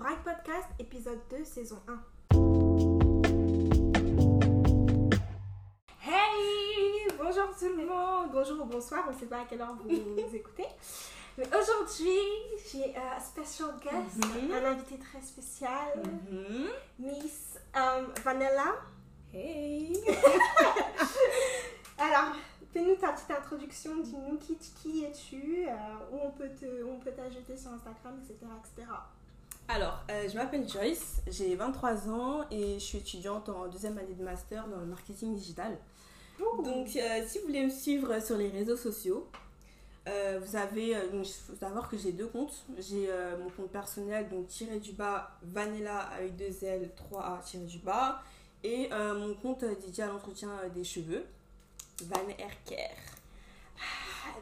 Bright Podcast, épisode 2, saison 1. Hey Bonjour tout le monde Bonjour ou bonsoir, on ne sait pas à quelle heure vous nous écoutez. Mais aujourd'hui, j'ai un special guest, Mhm. un invité très spécial, Mhm. Miss euh, Vanilla. Hey Alors, fais-nous ta petite introduction, dis-nous qui, qui es-tu, euh, où on peut te- où on peut t'ajouter sur Instagram, etc. etc. Alors, euh, je m'appelle Joyce, j'ai 23 ans et je suis étudiante en deuxième année de master dans le marketing digital. Ouh. Donc, euh, si vous voulez me suivre sur les réseaux sociaux, euh, vous avez, il faut savoir que j'ai deux comptes. J'ai mon compte personnel, donc tiré du bas, Vanilla avec deux L, 3A tiré du bas. Et mon compte dédié à l'entretien des cheveux, Van Air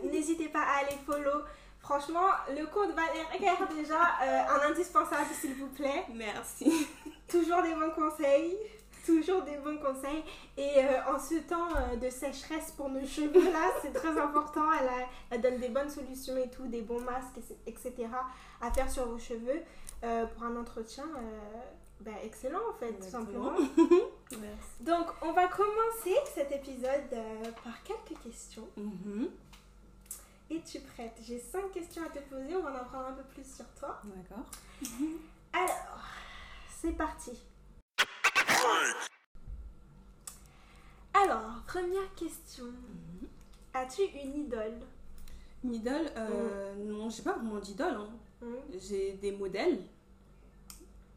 N'hésitez pas à aller follow. Franchement, le compte Valère déjà, euh, un indispensable s'il vous plaît. Merci. Toujours des bons conseils. Toujours des bons conseils. Et euh, en ce temps euh, de sécheresse pour nos cheveux, là, c'est très important. Elle, a- elle donne des bonnes solutions et tout, des bons masques, etc. à faire sur vos cheveux euh, pour un entretien euh, ben, excellent, en fait, tout simplement. Merci. Donc, on va commencer cet épisode euh, par quelques questions. Mhm. Es-tu prête J'ai cinq questions à te poser, on va en apprendre un peu plus sur toi. D'accord. Alors, c'est parti. Alors, première question. As-tu une idole? Une idole, euh, non, j'ai pas vraiment d'idole. hein. Hmm J'ai des modèles.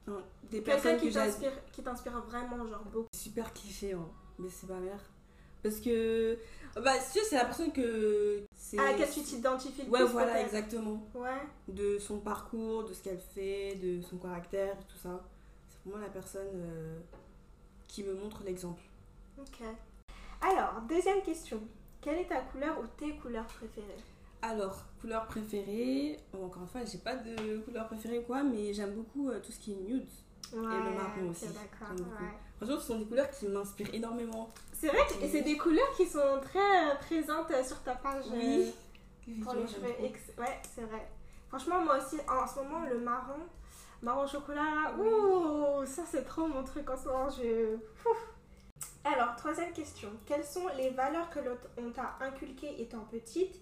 Hein, Des personnes qui que j'admire. t'inspire, qui t'inspire vraiment, genre beaucoup. Super cliché, hein, mais c'est pas mère. Parce que, bah, si c'est la personne que. À laquelle tu t'identifies le Ouais, plus, voilà, exactement. Ouais. De son parcours, de ce qu'elle fait, de son caractère, tout ça. C'est vraiment la personne euh, qui me montre l'exemple. Ok. Alors, deuxième question. Quelle est ta couleur ou tes couleurs préférées? Alors, couleur préférée, encore une fois, j'ai pas de couleur préférée quoi, mais j'aime beaucoup euh, tout ce qui est nude. Ouais, le marron aussi, j'aime beaucoup. Franchement, ce sont des couleurs qui m'inspirent énormément. C'est vrai que c'est des couleurs qui sont très euh, présentes euh, sur ta page. euh, Oui. Pour les cheveux, ex- ouais, c'est vrai. Franchement, moi aussi, en ce moment, le marron, marron chocolat, ouh, ça c'est trop mon truc en ce moment. Je... Alors, troisième question. Quelles sont les valeurs que l'on on t'a inculquées étant petite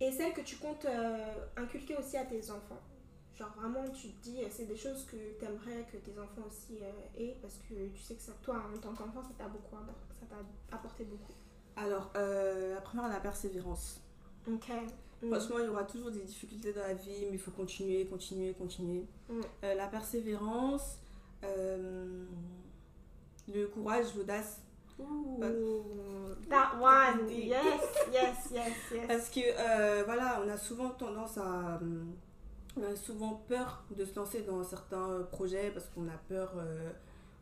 et celles que tu comptes euh, inculquer aussi à tes enfants? Genre vraiment, tu te dis, euh, c'est des choses que tu aimerais que tes enfants aussi euh, aient parce que tu sais que ça, toi, en tant qu'enfant, ça t'a beaucoup apporté, ça t'a apporté beaucoup. Alors, euh, la première, la persévérance. Ok. Mm. Franchement, il y aura toujours des difficultés dans la vie, mais il faut continuer, continuer, continuer. Mm. Euh, la persévérance, le courage, l'audace. Ooh, that one. Yes, yes, yes, yes. Parce que, voilà, on a souvent tendance à. Euh, on a souvent peur de se lancer dans certains projets parce qu'on a peur, euh,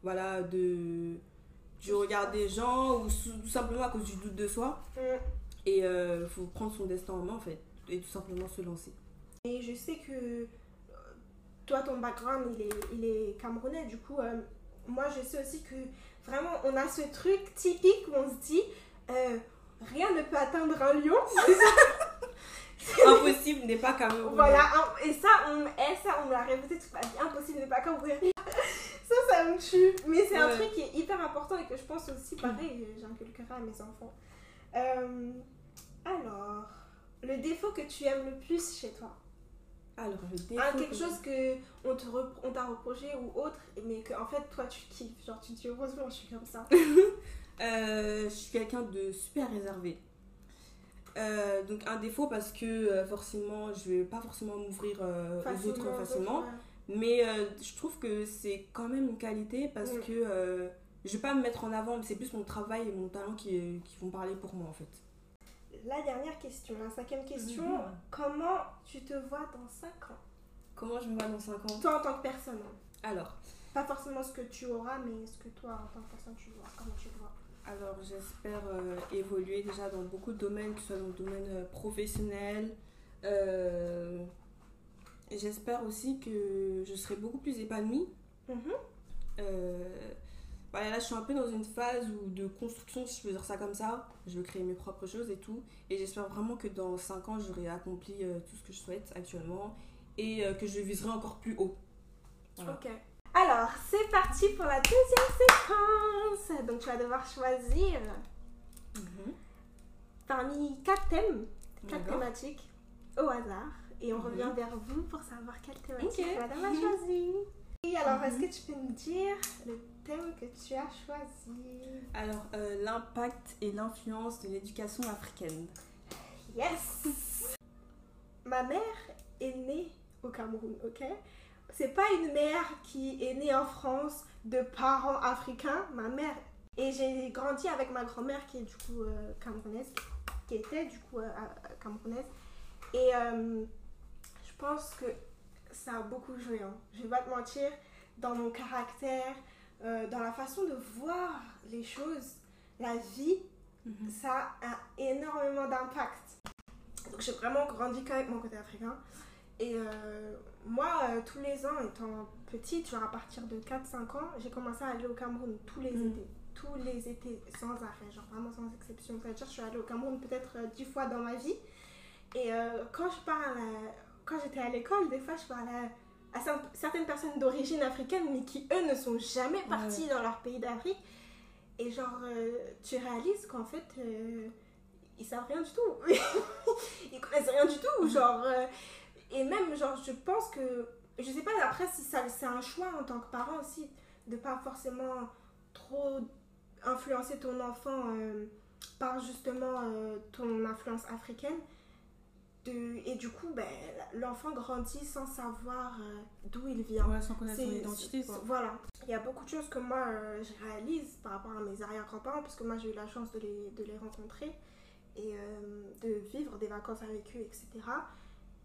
voilà, de, du regard des gens ou tout simplement à cause du doute de soi. Mm. Et il faut prendre son destin en main, en fait, et tout simplement se lancer. Et je sais que euh, toi, ton background, il est, il est camerounais. Du coup, euh, moi, je sais aussi que vraiment, on a ce truc typique où on se dit euh, rien ne peut atteindre un lion. Impossible n'est pas Cameroun. voilà. Et ça, on, et ça, on me l'a répété toute ma vie. Impossible n'est pas camerounais. ça, ça me tue. Mais c'est un truc qui est hyper important et que je pense aussi, pareil, j'inculquerai à mes enfants. Euh, alors, le défaut que tu aimes le plus chez toi? Alors, le défaut. Ah, quelque que- chose que on te rep- on t'a reproché ou autre, mais que en fait toi tu kiffes, genre tu te dis heureusement je suis comme ça. Euh, je suis quelqu'un de super réservé. Euh, donc un défaut parce que euh, forcément je vais pas forcément m'ouvrir euh, aux autres facilement ouais. mais je trouve que c'est quand même une qualité parce que je vais pas me mettre en avant mais c'est plus mon travail et mon talent qui, qui vont parler pour moi en fait. La dernière question, la cinquième question, Mhm. comment tu te vois dans 5 ans? Comment je me vois dans 5 ans? Toi en tant que personne, alors. Pas forcément ce que tu auras, mais ce que toi en tant que personne tu vois, comment tu vois? Alors j'espère euh, évoluer déjà dans beaucoup de domaines, que ce soit dans le domaine euh, professionnel. Euh, j'espère aussi que je serai beaucoup plus épanouie. Euh, voilà, là je suis un peu dans une phase où, de construction, si je peux dire ça comme ça. Je veux créer mes propres choses et tout. Et j'espère vraiment que dans 5 ans, j'aurai accompli tout ce que je souhaite actuellement et que je viserai encore plus haut. Voilà. Ok. Alors, c'est parti pour la deuxième séquence. Donc, tu vas devoir choisir Mhm. parmi quatre thèmes, quatre thématiques au hasard. Et on Mhm. revient vers vous pour savoir quelle thématique Ok. madame a choisi. Et alors, Mhm. est-ce que tu peux nous dire le thème que tu as choisi? Alors, euh, l'impact et l'influence de l'éducation africaine. Yes Ma mère est née au Cameroun, ok? C'est pas une mère qui est née en France de parents africains. Ma mère. Et j'ai grandi avec ma grand-mère qui est du coup euh, camerounaise, qui était du coup euh, euh, camerounaise. Et euh, je pense que ça a beaucoup joué. Hein. Je vais pas te mentir, dans mon caractère, dans la façon de voir les choses, la vie, Mhm. ça a énormément d'impact. Donc j'ai vraiment grandi qu'avec mon côté africain. Et moi, euh, tous les ans, étant petite, genre à partir de 4-5 ans, j'ai commencé à aller au Cameroun tous les Mhm. étés. Tous les étés, sans arrêt, genre vraiment sans exception. C'est-à-dire je suis allée au Cameroun peut-être euh, 10 fois dans ma vie. Et euh, quand je parle, à- quand j'étais à l'école, des fois je parlais à, à cer- certaines personnes d'origine africaine, mais qui eux ne sont jamais partis dans leur pays d'Afrique. Et genre, euh, tu réalises qu'en fait, euh, ils savent rien du tout. ils connaissent rien du tout. Genre, euh, et même, genre, je pense que, je sais pas après si ça, c'est un choix en tant que parent aussi, de pas forcément trop influencer ton enfant euh, par justement euh, ton influence africaine. De, et du coup, ben, l'enfant grandit sans savoir euh, d'où il vient. Ouais, sans connaître son identité, quoi. Voilà. Il y a beaucoup de choses que moi je réalise par rapport à mes arrière-grands-parents, parce que moi j'ai eu la chance de les, de les rencontrer et de vivre des vacances avec eux, etc.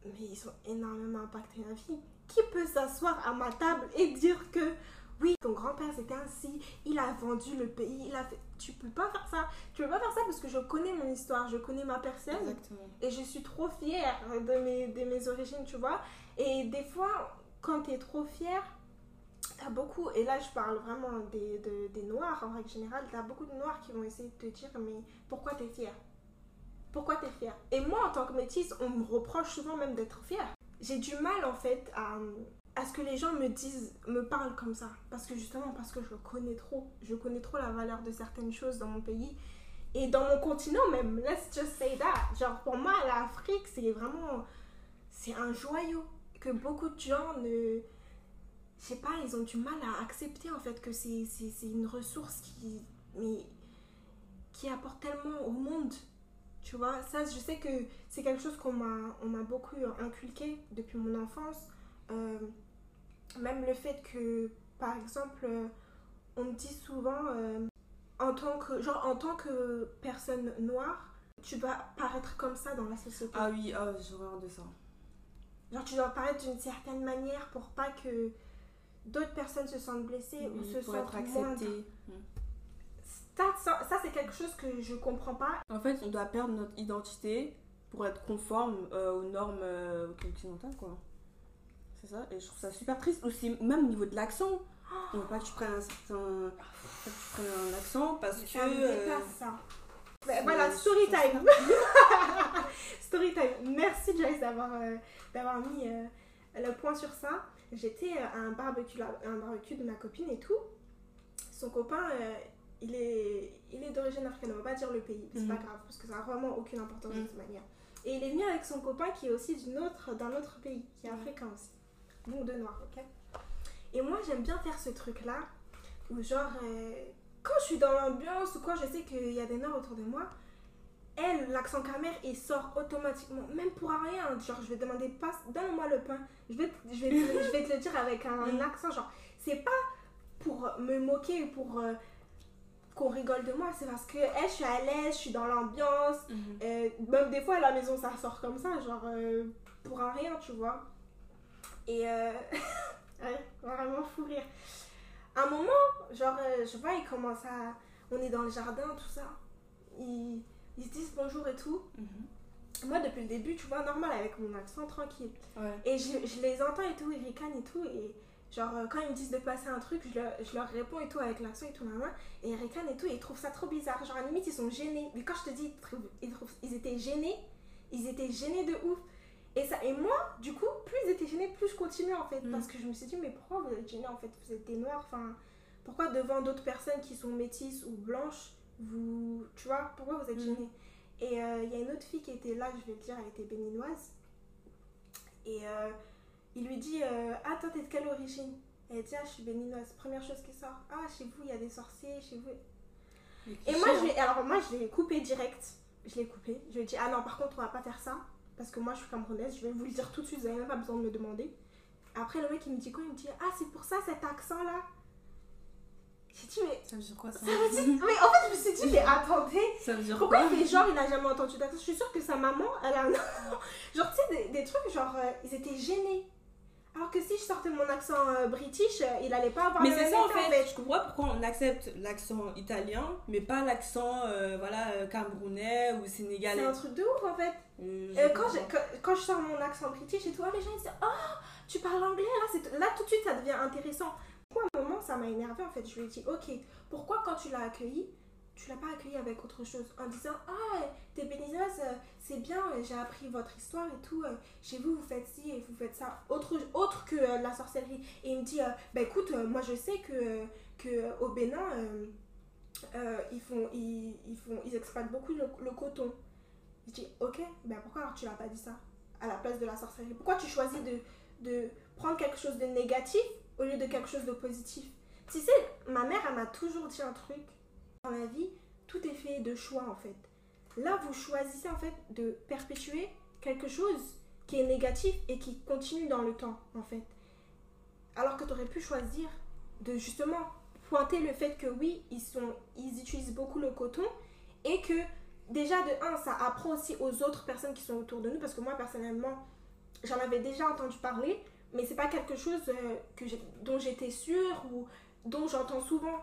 Mais ils ont énormément impacté ma vie. Qui peut s'asseoir à ma table et dire que oui, ton grand-père c'était ainsi, il a vendu le pays, il a fait. Tu peux pas faire ça. Tu peux pas faire ça parce que je connais mon histoire, je connais ma personne. Exactement. Et je suis trop fière de mes, de mes origines, tu vois. Et des fois, quand tu es trop fière, t'as beaucoup, et là je parle vraiment des, de- des noirs en règle générale, t'as beaucoup de noirs qui vont essayer de te dire, mais pourquoi t'es fière? Pourquoi t'es fière? Et moi, en tant que métisse, on me reproche souvent même d'être fière. J'ai du mal en fait à, à ce que les gens me disent, me parlent comme ça. Parce que justement, parce que je connais trop. Je connais trop la valeur de certaines choses dans mon pays. Et dans mon continent même, let's just say that. Genre pour moi, l'Afrique, c'est vraiment... C'est un joyau que beaucoup de gens ne... Je sais pas, ils ont du mal à accepter en fait que c'est une ressource qui... Mais, qui apporte tellement au monde. Tu vois, ça, je sais que c'est quelque chose qu'on m'a on m'a beaucoup inculqué depuis mon enfance. Euh, même le fait que, par exemple, euh, on me dit souvent, euh, en, tant que, genre, en tant que personne noire, tu dois paraître comme ça dans la société. Ah oui, ah, j'ai horreur de ça. Genre, tu dois paraître d'une certaine manière pour pas que d'autres personnes se sentent blessées ou se sentent accepté. Ça, ça, ça, c'est quelque chose que je comprends pas. En fait, on doit perdre notre identité pour être conforme euh, aux normes euh, occidentales, quoi. C'est ça, et je trouve ça super triste. Aussi, même au niveau de l'accent, on veut pas que tu prennes un certain. pas que tu prennes un accent parce que. Me euh, ça. voilà, story time. Story time. Merci Joyce d'avoir euh, d'avoir mis le point sur ça. J'étais à un barbecue, un barbecue de ma copine et tout. Son copain, il est, il est d'origine africaine. On va pas dire le pays, c'est pas grave parce que ça a vraiment aucune importance de Mhm. toute manière. Et il est venu avec son copain qui est aussi d'une autre, d'un autre pays, qui est Mhm. africain aussi. Donc de noir, ok? Et moi j'aime bien faire ce truc là où genre euh, quand je suis dans l'ambiance ou quand je sais qu'il y a des noirs autour de moi, elle, l'accent camère, il sort automatiquement, même pour rien. Genre, je vais demander, passe, donne-moi le pain. Je vais, te- je, vais te, je vais te le dire avec un, Mm. accent, genre, c'est pas pour me moquer ou pour euh, qu'on rigole de moi, c'est parce que, elle, je suis à l'aise, je suis dans l'ambiance. Mhm. Euh, même des fois à la maison, ça sort comme ça, genre, euh, pour un rien, tu vois. Et, euh, ouais, vraiment fou rire. À un moment, genre, je vois, il commence à. On est dans le jardin, tout ça. Ils, ils se disent bonjour et tout. Mhm. Moi, depuis le début, tu vois, normal, avec mon accent tranquille. Ouais. Et je, je les entends et tout, ils ricanent et tout. Et genre, euh, quand ils me disent de passer un truc, je leur, je leur réponds et tout avec l'accent et tout, maman. Et ils ricanent et tout, et ils trouvent ça trop bizarre. Genre, à la limite, ils sont gênés. Mais quand je te dis, ils, trouvent- ils, trouvent- ils étaient gênés, ils étaient gênés de ouf. Et, ça, et moi, du coup, plus ils étaient gênés, plus je continuais en fait. Mm. Parce que je me suis dit, mais pourquoi vous êtes gênés en fait? Vous êtes des noirs, enfin, pourquoi devant d'autres personnes qui sont métisses ou blanches, vous. Tu vois, pourquoi vous êtes Mm. gênés? Et euh, il y a une autre fille qui était là, je vais le dire, elle était béninoise. Et euh, il lui dit, euh, ah, toi, t'es de quelle origine? Elle dit, ah, je suis béninoise. Première chose qui sort, ah, chez vous, il y a des sorciers, chez vous. Et moi, je l'ai, alors moi, je l'ai coupé direct. Je l'ai coupé. Je lui ai dit, ah non, par contre, on va pas faire ça. Parce que moi, je suis camerounaise. Je vais vous le dire tout de suite. Vous n'avez même pas besoin de me demander. Après, le mec, il me dit quoi? Il me dit, ah, c'est pour ça cet accent-là. J'ai dit, mais. Ça veut dire quoi ça? Ça veut dire. Mais en fait, je me suis dit, mais attendez. Ça veut dire Pourquoi quoi? il fait genre, il a jamais entendu d'accent? Je suis sûre que sa maman, elle a un. genre, tu sais, des, des trucs, genre, euh, ils étaient gênés. Alors que si je sortais mon accent euh, british, euh, il allait pas avoir Mais le c'est même ça en fait, je comprends pourquoi on accepte l'accent italien, mais pas l'accent euh, voilà, euh, camerounais ou C'est sénégalais. un truc de ouf en fait. Je quand, je, quand, quand je sors mon accent british et tout, les gens ils disent Oh, tu parles anglais là, c'est- là tout de suite ça devient intéressant. Moi, à un moment, ça m'a énervé en fait? Je lui ai dit Ok, pourquoi quand tu l'as accueilli, tu l'as pas accueilli avec autre chose En disant Ah, t'es béninoise, euh, c'est bien, euh, j'ai appris votre histoire et tout. euh, Chez vous, vous faites ci et vous faites ça. Autre, autre que la sorcellerie. Et il me dit euh, Bah écoute, moi je sais que, que au Bénin, ils, font, ils, ils, font, ils exploitent beaucoup le, le coton. Je dis, ok, ben pourquoi alors tu l'as pas dit ça à la place de la sorcellerie? Pourquoi tu choisis de, de prendre quelque chose de négatif au lieu de quelque chose de positif? Tu sais, ma mère, elle m'a toujours dit un truc. Dans la vie, tout est fait de choix en fait. Là, vous choisissez en fait de perpétuer quelque chose qui est négatif et qui continue dans le temps en fait. Alors que tu aurais pu choisir de justement pointer le fait que oui, ils, sont, ils utilisent beaucoup le coton et que déjà de un, ça apprend aussi aux autres personnes qui sont autour de nous parce que moi personnellement, j'en avais déjà entendu parler, mais c'est pas quelque chose euh, que dont j'étais sûre ou dont j'entends souvent.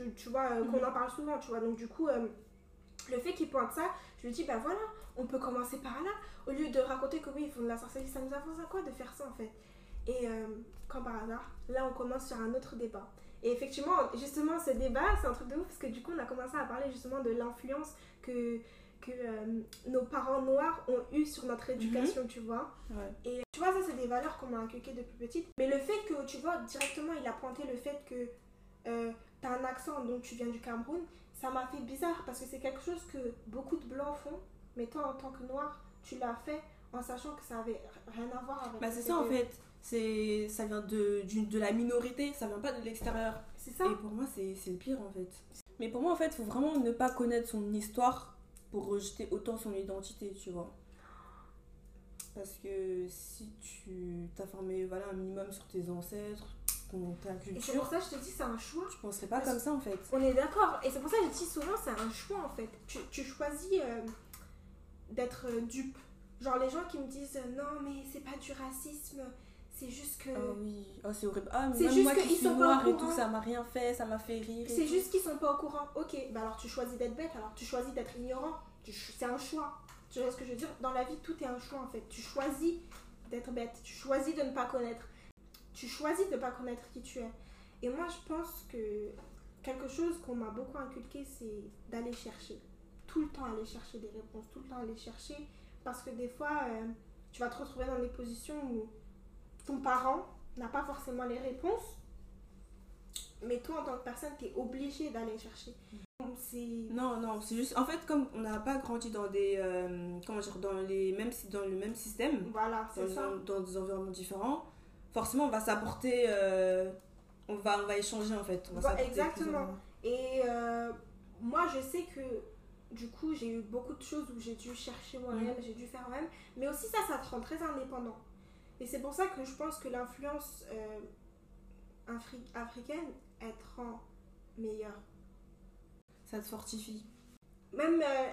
Tu, tu vois, euh, qu'on Mhm. en parle souvent, tu vois. Donc du coup, euh, le fait qu'il pointe ça, je lui dis, bah voilà, on peut commencer par là. Au lieu de raconter que oui, ils font de la sorcellerie, ça nous avance à quoi de faire ça en fait? Et euh, quand par hasard, là on commence sur un autre débat. Et effectivement, justement, ce débat, c'est un truc de ouf parce que du coup, on a commencé à parler justement de l'influence que, que euh, nos parents noirs ont eu sur notre éducation, tu vois? Ouais. Et tu vois, ça, c'est des valeurs qu'on m'a inculquées depuis petite. Mais le fait que, tu vois, directement, il a pointé le fait que euh, t'as un accent, donc tu viens du Cameroun, ça m'a fait bizarre parce que c'est quelque chose que beaucoup de blancs font. Mais toi, en tant que noir, tu l'as fait en sachant que ça avait rien à voir avec. Bah c'est ce ça en fait, c'est ça vient de, de la minorité, ça vient pas de l'extérieur. C'est ça. Et pour moi c'est c'est le pire en fait. Mais pour moi en fait, faut vraiment ne pas connaître son histoire pour rejeter autant son identité, tu vois. Parce que si tu t'as formé voilà, un minimum sur tes ancêtres, ton, ta c'est pour ça que je te dis, c'est un choix. tu penserais pas comme ça en fait. On est d'accord. Et c'est pour ça que je dis souvent, c'est un choix en fait. Tu, tu choisis euh, d'être euh, dupe. Genre les gens qui me disent euh, non, mais c'est pas du racisme, c'est juste que. Ah oui, oh, c'est horrible. Ah, mais C'est même juste moi qui qu'ils suis sont pas au noire et tout, ça m'a rien fait, ça m'a fait rire. C'est juste qu'ils sont pas au courant. Ok, bah alors tu choisis d'être bête, alors tu choisis d'être ignorant. C'est un choix. Tu vois ce que je veux dire? Dans la vie, tout est un choix en fait. Tu choisis d'être bête, tu choisis de ne pas connaître. Tu choisis de ne pas connaître qui tu es. Et moi, je pense que quelque chose qu'on m'a beaucoup inculqué, c'est d'aller chercher. Tout le temps aller chercher des réponses, tout le temps aller chercher. Parce que des fois, euh, tu vas te retrouver dans des positions où ton parent n'a pas forcément les réponses. Mais toi, en tant que personne, tu es obligé d'aller chercher. Non, non, c'est juste. En fait, comme on n'a pas grandi dans des. euh, comment dire Dans, les mêmes, dans le même système, Voilà, c'est ça. dans des environnements différents, forcément, on va s'apporter. euh, on, va, on va échanger en fait. On va exactement. Et euh, moi, je sais que du coup, j'ai eu beaucoup de choses où j'ai dû chercher moi-même, j'ai dû faire moi-même. Mais aussi, ça, ça te rend très indépendant. Et c'est pour ça que je pense que l'influence euh, afri- africaine, elle te rend meilleure. Ça te fortifie. Même euh,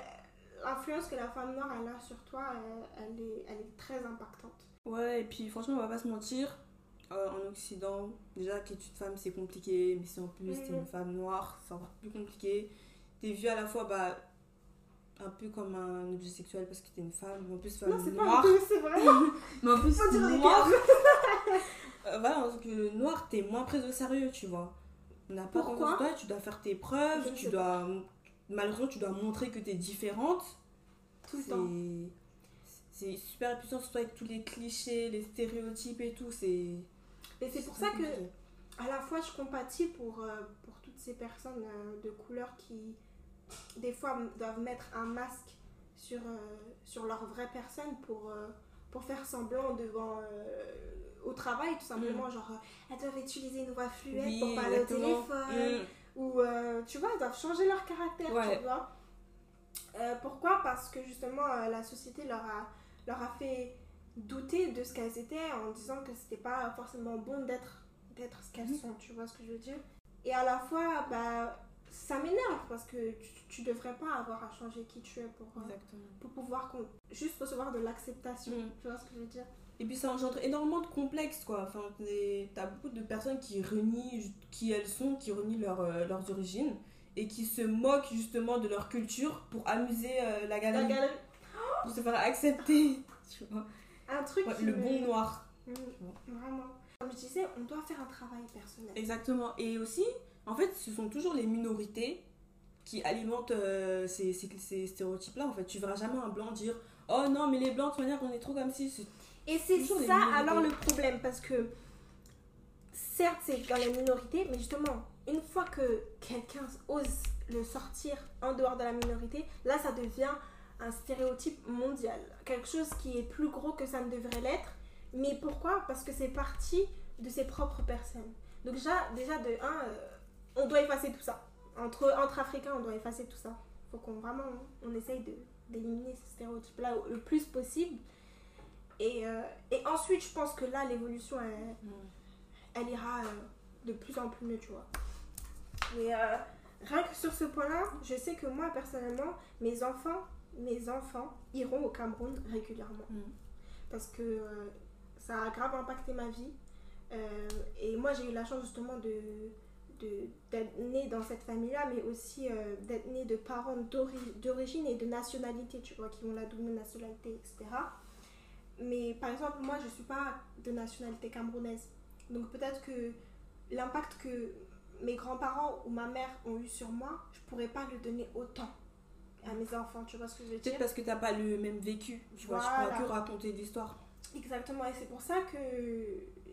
l'influence que la femme noire elle a sur toi, elle, elle est, elle est très impactante. Ouais, et puis franchement, on va pas se mentir. Euh, en Occident, déjà qu'être une femme c'est compliqué, mais si en plus t'es Mhm. une femme noire, c'est encore plus compliqué. T'es vue à la fois bah, un peu comme un objet sexuel parce que t'es une femme, mais en plus femme non, c'est pas un noire. peu, c'est vraiment. Mais en plus, Faut dire les noir. Euh, voilà, en tant que noir, t'es moins prise au sérieux, tu vois. On n'a pas Pourquoi toi, tu dois faire tes preuves, Je tu dois. Malheureusement, tu dois montrer que t'es différente. Tout le C'est- temps. c'est super puissant, surtout avec tous les clichés, les stéréotypes et tout. C'est. Et c'est pour ça que, à la fois, je compatis pour, euh, pour toutes ces personnes euh, de couleur qui, des fois, doivent mettre un masque sur, euh, sur leur vraie personne pour, pour faire semblant devant. au travail, tout simplement, Mm. genre, elles doivent utiliser une voix fluette Oui, pour parler exactement. au téléphone. Mm. Ou, tu vois, elles doivent changer leur caractère, Ouais. tu vois. Pourquoi? Parce que justement, la société leur a, leur a fait douter de ce qu'elles étaient en disant que c'était pas forcément bon d'être d'être ce qu'elles Mhm. sont, tu vois ce que je veux dire? Et à la fois, bah, ça m'énerve parce que tu, tu devrais pas avoir à changer qui tu es pour, euh, Exactement. pour pouvoir juste recevoir de l'acceptation, Mm. tu vois ce que je veux dire? Et puis ça engendre énormément de complexes quoi. Enfin, t'as beaucoup de personnes qui renient qui elles sont, qui renient leur, euh, leurs origines et qui se moquent justement de leur culture pour amuser euh, la La galerie, galerie- pour se faire accepter. tu vois. Un truc Ouais, qui le me- bon noir. Mm, Vraiment. Comme je disais, on doit faire un travail personnel. Exactement. Et aussi, en fait, ce sont toujours les minorités qui alimentent euh, ces, ces, ces stéréotypes-là. En fait, tu verras jamais un blanc dire Oh non, mais les blancs, de toute manière, on est trop comme si. Et c'est ça alors le problème parce que certes c'est dans les minorités mais justement une fois que quelqu'un ose le sortir en dehors de la minorité là ça devient un stéréotype mondial. Quelque chose qui est plus gros que ça ne devrait l'être. Mais pourquoi? Parce que c'est parti de ses propres personnes. Donc déjà déjà de un euh, on doit effacer tout ça. Entre entre africains on doit effacer tout ça. Faut qu'on vraiment on essaye de d'éliminer ces stéréotypes là le plus possible. Et, euh, et ensuite, je pense que là, l'évolution, elle, elle ira euh, de plus en plus mieux, tu vois. Mais euh, rien que sur ce point-là, je sais que moi, personnellement, mes enfants, mes enfants iront au Cameroun régulièrement. Mm. Parce que euh, ça a grave impacté ma vie. Euh, et moi, j'ai eu la chance justement de de- d'être née dans cette famille-là, mais aussi euh, d'être née de parents d'ori- d'origine et de nationalité, tu vois, qui ont la double nationalité, etc. Mais par exemple, moi, je suis pas de nationalité camerounaise. Donc peut-être que l'impact que mes grands-parents ou ma mère ont eu sur moi, je pourrais pas le donner autant à mes enfants, tu vois ce que je veux dire? Peut-être parce que t'as pas le même vécu. Tu vois, tu Voilà. pourras que raconter l'histoire. Exactement, et c'est pour ça que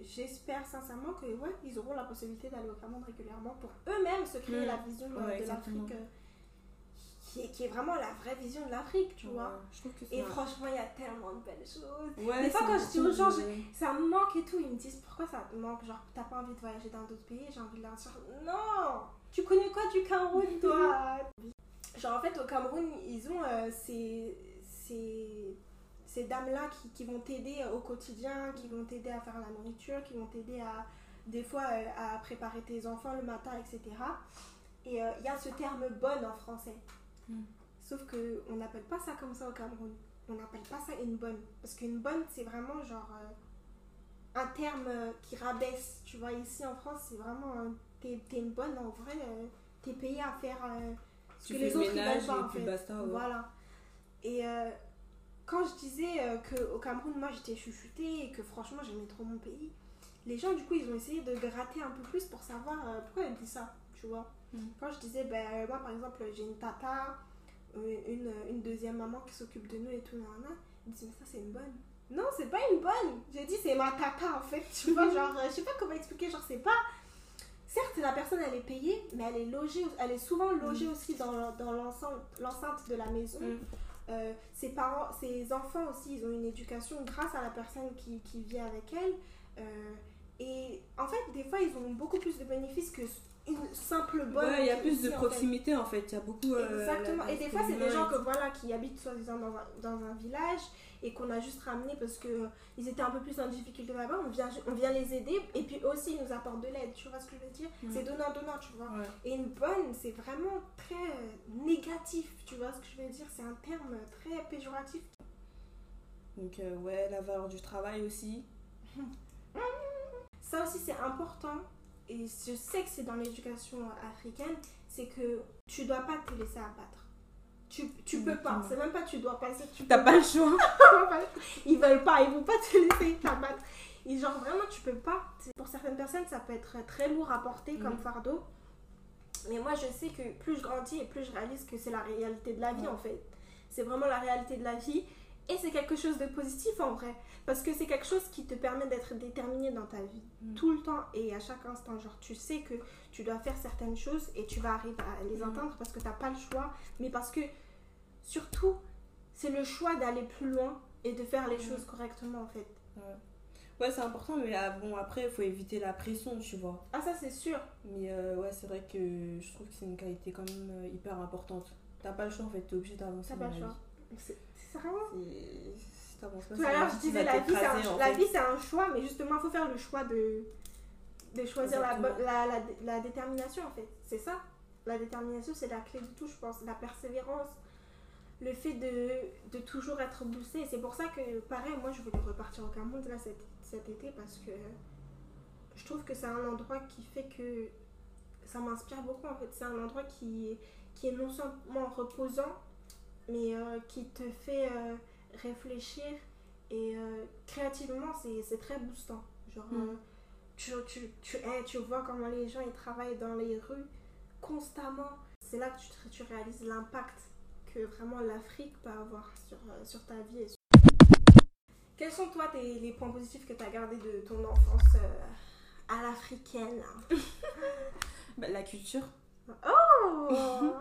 j'espère sincèrement que ouais, ils auront la possibilité d'aller au Cameroun régulièrement pour eux-mêmes se créer Mm. la vision Ouais, de l'Afrique euh, qui, est, qui est vraiment la vraie vision de l'Afrique, tu vois. Je trouve que Et franchement, il y a tellement de belles choses. Ouais, des fois, quand je dis aux gens, Ça me manque et tout, ils me disent pourquoi ça te manque, genre t'as pas envie de voyager dans d'autres pays, j'ai envie de leur dire non, tu connais quoi du Cameroun toi? Genre en fait au Cameroun, ils ont euh, ces, ces, ces dames-là qui, qui vont t'aider au quotidien, qui vont t'aider à faire la nourriture, qui vont t'aider à des fois euh, à préparer tes enfants le matin, etc. Et euh, il y a ce terme bonne en français. Mm. Sauf que on n'appelle pas ça comme ça au Cameroun. On n'appelle pas ça une bonne. Parce qu'une bonne, c'est vraiment genre euh, un terme euh, qui rabaisse. Tu vois, ici en France, c'est vraiment un- t'es une bonne en vrai. euh, t'es payé à faire euh, Tu que fais les le autres ils ménage veulent pas en fait. basta. ouais. Voilà. Et euh, quand je disais euh, qu'au Cameroun, moi j'étais chuchotée et que franchement j'aimais trop mon pays, les gens du coup ils ont essayé de gratter un peu plus pour savoir euh, pourquoi elle dit ça, tu vois. Mm. Quand je disais, ben moi par exemple j'ai une tata, euh, une, une deuxième maman qui s'occupe de nous et tout, nanana, ils disaient, mais ça c'est une bonne. Non, c'est pas une bonne. J'ai dit, c'est ma tata en fait. Tu vois, genre, euh, je sais pas comment expliquer, genre, c'est pas. Certes, la personne elle est payée, mais elle est logée, elle est souvent logée aussi dans, dans l'enceinte l'enceinte de la maison. Mm. Euh, ses parents, ses enfants aussi, ils ont une éducation grâce à la personne qui, qui vit avec elle. Euh, et en fait, des fois, ils ont beaucoup plus de bénéfices que une simple bonne. Ouais, il y a plus de proximité en fait. Il y a beaucoup. euh, Exactement. Et des fois, c'est des gens que, voilà, qui habitent soi-disant dans un, dans un village et qu'on a juste ramenés parce que ils étaient un peu plus en difficulté là-bas. On vient, on vient les aider et puis aussi, ils nous apportent de l'aide. Tu vois ce que je veux dire? C'est donnant-donnant, tu vois. Ouais. Et une bonne, c'est vraiment très euh, négatif. Tu vois ce que je veux dire? C'est un terme très péjoratif. Donc, euh, ouais, la valeur du travail aussi. Ça aussi, c'est important. Et je sais que c'est dans l'éducation africaine, c'est que tu dois pas te laisser abattre. Tu, tu peux pas. C'est même pas tu dois pas, tu peux pas le choix. ils veulent pas, ils vont pas te laisser t'abattre. Et genre vraiment tu peux pas. Pour certaines personnes ça peut être très lourd à porter comme Mhm. fardeau. Mais moi je sais que plus je grandis et plus je réalise que c'est la réalité de la vie en fait. C'est vraiment la réalité de la vie. Et c'est quelque chose de positif en vrai. Parce que c'est quelque chose qui te permet d'être déterminé dans ta vie. Mm. Tout le temps et à chaque instant. Genre, tu sais que tu dois faire certaines choses et tu vas arriver à les Mm. atteindre parce que tu n'as pas le choix. Mais parce que, surtout, c'est le choix d'aller plus loin et de faire les Mm. choses correctement en fait. Ouais, Ouais, c'est important, mais ah, bon, après, il faut éviter la pression, tu vois. Ah, ça c'est sûr. Mais euh, ouais, c'est vrai que je trouve que c'est une qualité quand même euh, hyper importante. T'as pas le choix en fait, t'es obligé d'avancer. T'as pas le choix. Tout à l'heure, je disais la vie, c'est un, en la fait. vie, c'est un choix, mais justement, il faut faire le choix de, de choisir la, la, la, la détermination, en fait. C'est ça. La détermination, c'est la clé de tout, je pense. La persévérance, le fait de, de toujours être boosté. C'est pour ça que, pareil, moi, je voulais repartir au Cameroun là, cet, cet été parce que je trouve que c'est un endroit qui fait que ça m'inspire beaucoup, en fait. C'est un endroit qui, qui est non seulement reposant, mais euh, qui te fait euh, réfléchir et euh, créativement c'est très boostant genre Mm. tu, tu, tu, eh, tu vois comment les gens ils travaillent dans les rues constamment c'est là que tu, tu réalises l'impact que vraiment l'Afrique peut avoir sur, sur ta vie et sur- quels sont toi tes, les points positifs que tu as gardés de ton enfance à l'africaine Bah, la culture. oh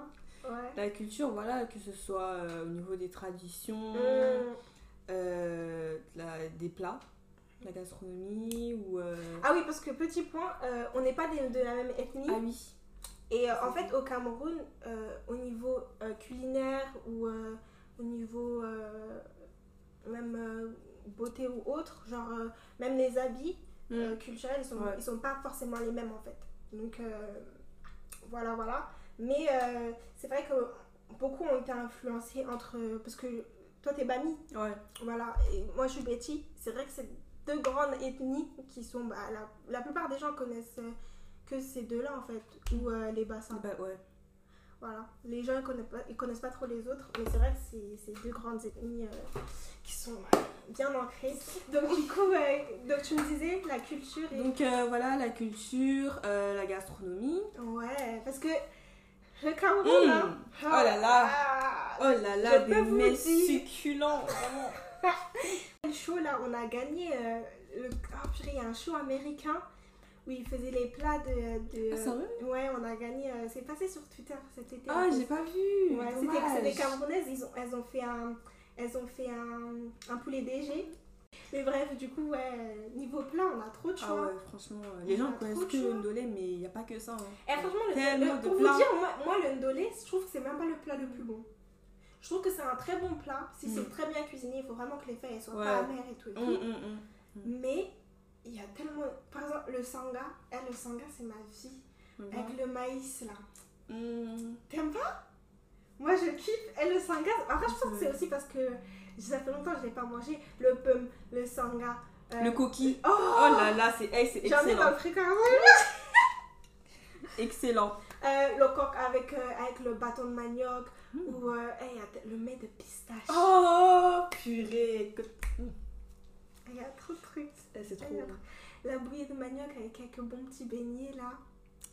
ouais La culture, voilà, que ce soit euh, au niveau des traditions, Mm. euh, la- des plats, la gastronomie ou. euh, ah oui parce que petit point euh, on n'est pas des- de la même ethnie Ah oui. Et euh, en fait, au Cameroun, au niveau culinaire ou au niveau même beauté ou autre, genre même les habits Mm. culturels, ils sont, Ouais. ils sont pas forcément les mêmes en fait. Donc voilà, voilà. Mais euh, c'est vrai que beaucoup ont été influencés entre. Parce que toi, t'es Bami, Ouais. voilà, et moi je suis Betty. C'est vrai que c'est deux grandes ethnies qui sont. Bah, la, la plupart des gens connaissent euh, que ces deux-là en fait, ou euh, les bassins. Bah, ouais. Voilà, les gens ils connaissent pas, ils connaissent pas trop les autres, mais c'est vrai que c'est c'est deux grandes ethnies euh, qui sont bien ancrées. Donc du coup, euh, donc tu me disais la culture et... Donc voilà, la culture, la gastronomie. Ouais, parce que le Cameroun, là... Oh là là. ah, Oh là là, Je des mets succulents, vraiment. Le show là, on a gagné. euh, le... purée, il y a un show américain où ils faisaient les plats de. de- Ah, sérieux? ouais, on a gagné. euh, c'est passé sur Twitter cet été. Ah, j'ai pas vu. Ouais, c'était des Camerounaises, ils ont, elles ont fait un, elles ont fait un, un poulet DG. Mais bref, du coup, ouais, niveau plat, on a trop de Ah choix. ouais, franchement, les gens connaissent que le ndolé, mais il n'y a pas que ça. hein. Et franchement, le, le- de pour plats. vous dire, moi, moi, le ndolé, je trouve que c'est même pas le plat le plus bon. Je trouve que c'est un très bon plat. Si Mm. c'est très bien cuisiné, il faut vraiment que les feuilles soient Ouais. pas amères et tout. Et tout. Hum, hum, hum. Mais il y a tellement. Par exemple, le sanga, eh, le sanga, c'est ma vie. Avec le maïs là. T'aimes pas? Moi je kiffe. Et le sanga, après je pense que c'est aussi parce que ça fait longtemps que je l'ai pas mangé. Le pum, le sanga. euh, Le coquille. Oh, Oh là là, c'est hey, c'est J'en ai dans excellent. le frigo. Excellent. Euh, le coq avec, euh, avec le bâton de manioc. Mm. Ou euh, hey, le mets de pistache. Oh, purée. Il y a trop de trucs. Eh, C'est trop. Trop- La bouillie de manioc avec quelques bons petits beignets là.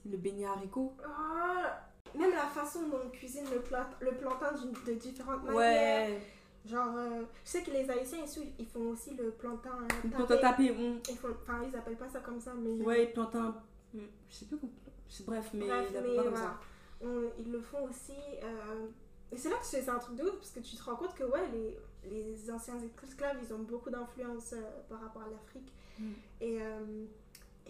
Le beignet haricot. Oh, même la façon dont on cuisine le, plat, le plantain de différentes manières. Genre, euh, je sais que les Haïtiens ici, ils font aussi le plantain euh, tapé. plante à taper. hum. Ils font, enfin, ils appellent pas ça comme ça, mais. Ouais, plantain. Je sais plus comment. Bref, mais Bref, mais pas comme voilà. ça. On- ils le font aussi. euh, Et c'est là que c'est c'est un truc de ouf, parce que tu te rends compte que, ouais, les, les anciens esclaves, ils ont beaucoup d'influence euh, par rapport à l'Afrique. Mm. Et, euh,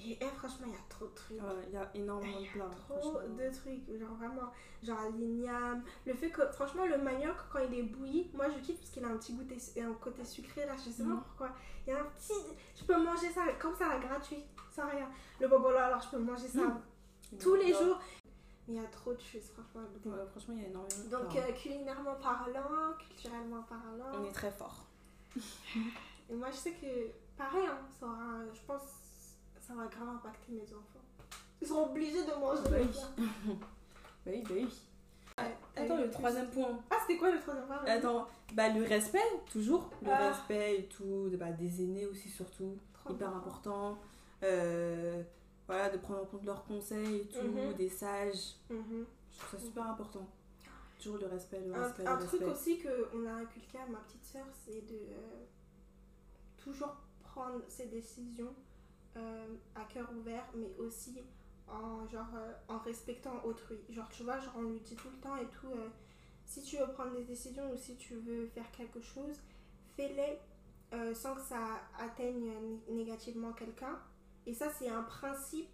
et eh, franchement, il y a trop de trucs. Ouais, Il y a énormément y de plats. trop de trucs, genre vraiment, genre l'igname. Le fait que, franchement, le manioc, quand il est bouilli, moi je kiffe parce qu'il a un petit goûter, un côté sucré là, je sais pas Mhm. pourquoi. Il y a un petit. Je peux manger ça comme ça, gratuit, sans rien. Le bobolo, alors je peux manger ça Mhm. tous les jours. Mais il y a trop de choses, franchement. Ouais, franchement, il y a énormément de Donc, euh, culinairement parlant, culturellement parlant. On est très fort. Et moi je sais que, pareil, hein, ça aura, je pense, ça va grave impacter mes enfants. Ils seront obligés de manger Bah oui. Bah oui, bah oui. Attends, le troisième point. Ah, c'était quoi le troisième point Attends, bah le respect, toujours. Le Ah. respect et tout, bah, des aînés aussi, surtout. Trop Hyper important. Euh, voilà, de prendre en compte leurs conseils et tout, Mhm. des sages. Je trouve ça super important. toujours le respect, le Un, respect, un le truc respect. aussi qu'on a inculqué à ma petite sœur, c'est de euh, toujours prendre ses décisions euh, à cœur ouvert, mais aussi en, genre, euh, en respectant autrui. Genre, tu vois, genre, on lui dit tout le temps et tout, euh, si tu veux prendre des décisions ou si tu veux faire quelque chose, fais-les sans que ça atteigne né- négativement quelqu'un. Et ça, c'est un principe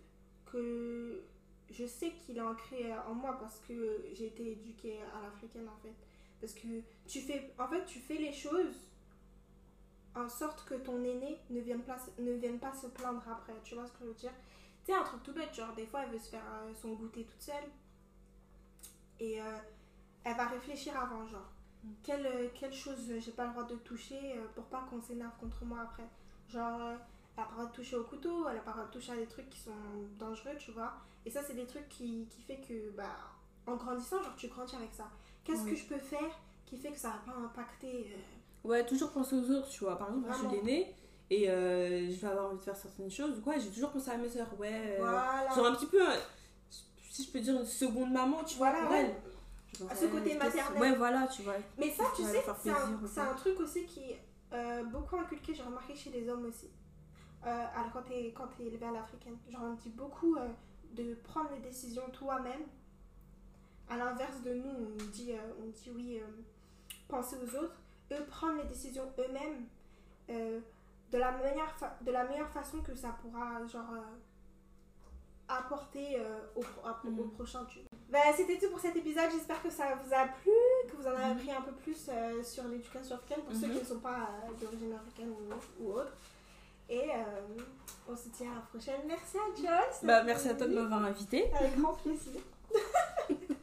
que je sais qu'il est ancré en moi parce que j'ai été éduquée à l'africaine en fait. Parce que tu fais, en fait, tu fais les choses en sorte que ton aîné ne vienne pas, ne vienne pas se plaindre après. Tu vois ce que je veux dire? Tu sais, un truc tout bête, genre des fois elle veut se faire euh, son goûter toute seule et euh, elle va réfléchir avant, genre Mm. quelle, euh, quelle chose j'ai pas le droit de toucher pour pas qu'on s'énerve contre moi après? Genre, elle a pas le droit de toucher au couteau, elle a pas le droit de toucher à des trucs qui sont dangereux, tu vois? Et ça, c'est des trucs qui, qui fait que, bah, en grandissant, genre, tu grandis avec ça. Qu'est-ce Oui. que je peux faire qui fait que ça va pas impacter Ouais, toujours penser aux autres, tu vois. Par exemple, je suis l'aînée et euh, je vais avoir envie de faire certaines choses. Ouais, j'ai toujours pensé à mes soeurs. Ouais. euh, Voilà. Genre un petit peu, euh, si je peux dire, une seconde maman, tu vois, Voilà, pour ouais. ce côté maternel. Ouais, voilà, tu vois. Mais ça, tu sais, c'est un, un truc aussi qui est euh, beaucoup inculqué, j'ai remarqué chez les hommes aussi. Euh, alors quand t'es t'es élevé à l'africaine, genre on dit beaucoup de prendre les décisions toi-même. À l'inverse de nous, on dit, on dit oui, penser aux autres. Eux prendre les décisions eux-mêmes euh, de, la meilleure fa- de la meilleure façon que ça pourra genre euh, apporter euh, au, Mhm. prochain. Tu... Bah, C'était tout pour cet épisode. J'espère que ça vous a plu, que vous en avez Mhm. appris un peu plus sur l'éducation africaine pour ceux Mhm. qui ne sont pas d'origine africaine ou, ou autre. Et on se dit à la prochaine. Merci à Joyce. Bah, merci à toi de m'avoir invité. Avec grand plaisir.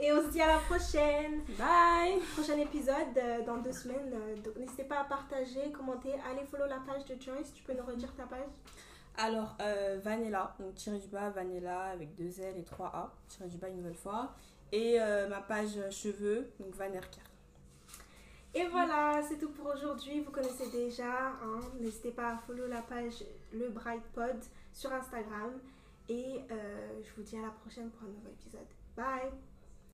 Et on se dit à la prochaine. Bye! Prochain épisode euh, dans deux semaines. euh, donc n'hésitez pas à partager, commenter. Allez follow la page de Joyce. Tu peux nous redire ta page? Alors, euh, Vanilla, donc tiré du bas, Vanilla avec deux L et trois A, tiré du bas une nouvelle fois. Et euh, ma page cheveux, donc Vanerker. Et voilà, c'est tout pour aujourd'hui. Vous connaissez déjà. hein. N'hésitez pas à follow la page Le Bright Pod sur Instagram. Et je vous dis à la prochaine pour un nouvel épisode. Bye